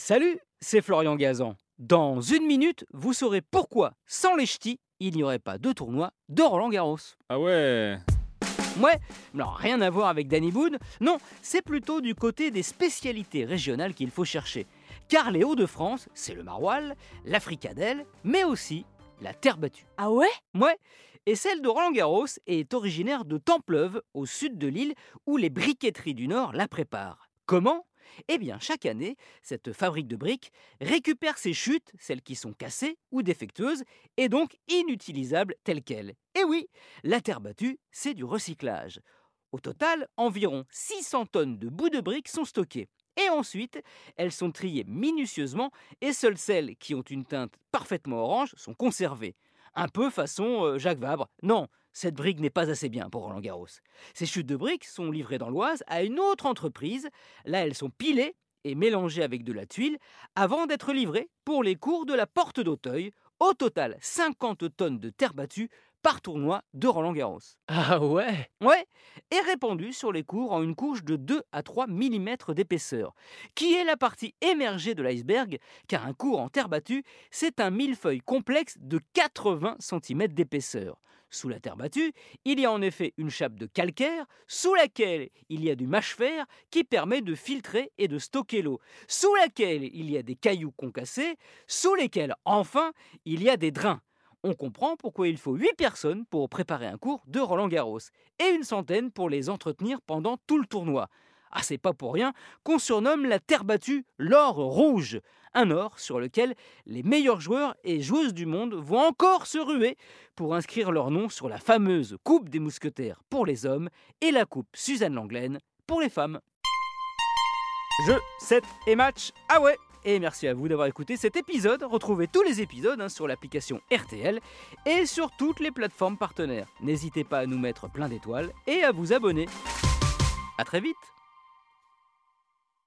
Salut, c'est Florian Gazan. Dans une minute, vous saurez pourquoi, sans les ch'tis, il n'y aurait pas de tournoi de Roland Garros. Ah ouais Ouais, alors rien à voir avec Danny Boone, non, c'est plutôt du côté des spécialités régionales qu'il faut chercher. Car les Hauts-de-France, c'est le maroilles, la fricadelle, mais aussi la terre battue. Ah ouais? Ouais, et celle de Roland Garros est originaire de Templeuve, au sud de l'île, où les briqueteries du Nord la préparent. Comment? Eh bien, chaque année, cette fabrique de briques récupère ces chutes, celles qui sont cassées ou défectueuses, et donc inutilisables telles quelles. Et oui, la terre battue, c'est du recyclage. Au total, environ 600 tonnes de bouts de briques sont stockées. Et ensuite, elles sont triées minutieusement et seules celles qui ont une teinte parfaitement orange sont conservées. Un peu façon euh, Jacques Vabre. Non, cette brique n'est pas assez bien pour Roland Garros. Ces chutes de briques sont livrées dans l'Oise à une autre entreprise. Là, elles sont pilées et mélangées avec de la tuile avant d'être livrées pour les cours de la Porte d'Auteuil. Au total, 50 tonnes de terre battue par tournoi de Roland Garros. Ah ouais? Ouais, et répandu sur les cours en une couche de 2 à 3 mm d'épaisseur, qui est la partie émergée de l'iceberg, car un cours en terre battue, c'est un millefeuille complexe de 80 cm d'épaisseur. Sous la terre battue, il y a en effet une chape de calcaire, sous laquelle il y a du mâche-fer qui permet de filtrer et de stocker l'eau, sous laquelle il y a des cailloux concassés, sous lesquels enfin il y a des drains. On comprend pourquoi il faut 8 personnes pour préparer un cours de Roland Garros et une centaine pour les entretenir pendant tout le tournoi. Ah, c'est pas pour rien qu'on surnomme la terre battue l'or rouge. Un or sur lequel les meilleurs joueurs et joueuses du monde vont encore se ruer pour inscrire leur nom sur la fameuse Coupe des Mousquetaires pour les hommes et la Coupe Suzanne Langlaine pour les femmes. Jeu, 7 et match, ah ouais et merci à vous d'avoir écouté cet épisode. Retrouvez tous les épisodes hein, sur l'application RTL et sur toutes les plateformes partenaires. N'hésitez pas à nous mettre plein d'étoiles et à vous abonner. A très vite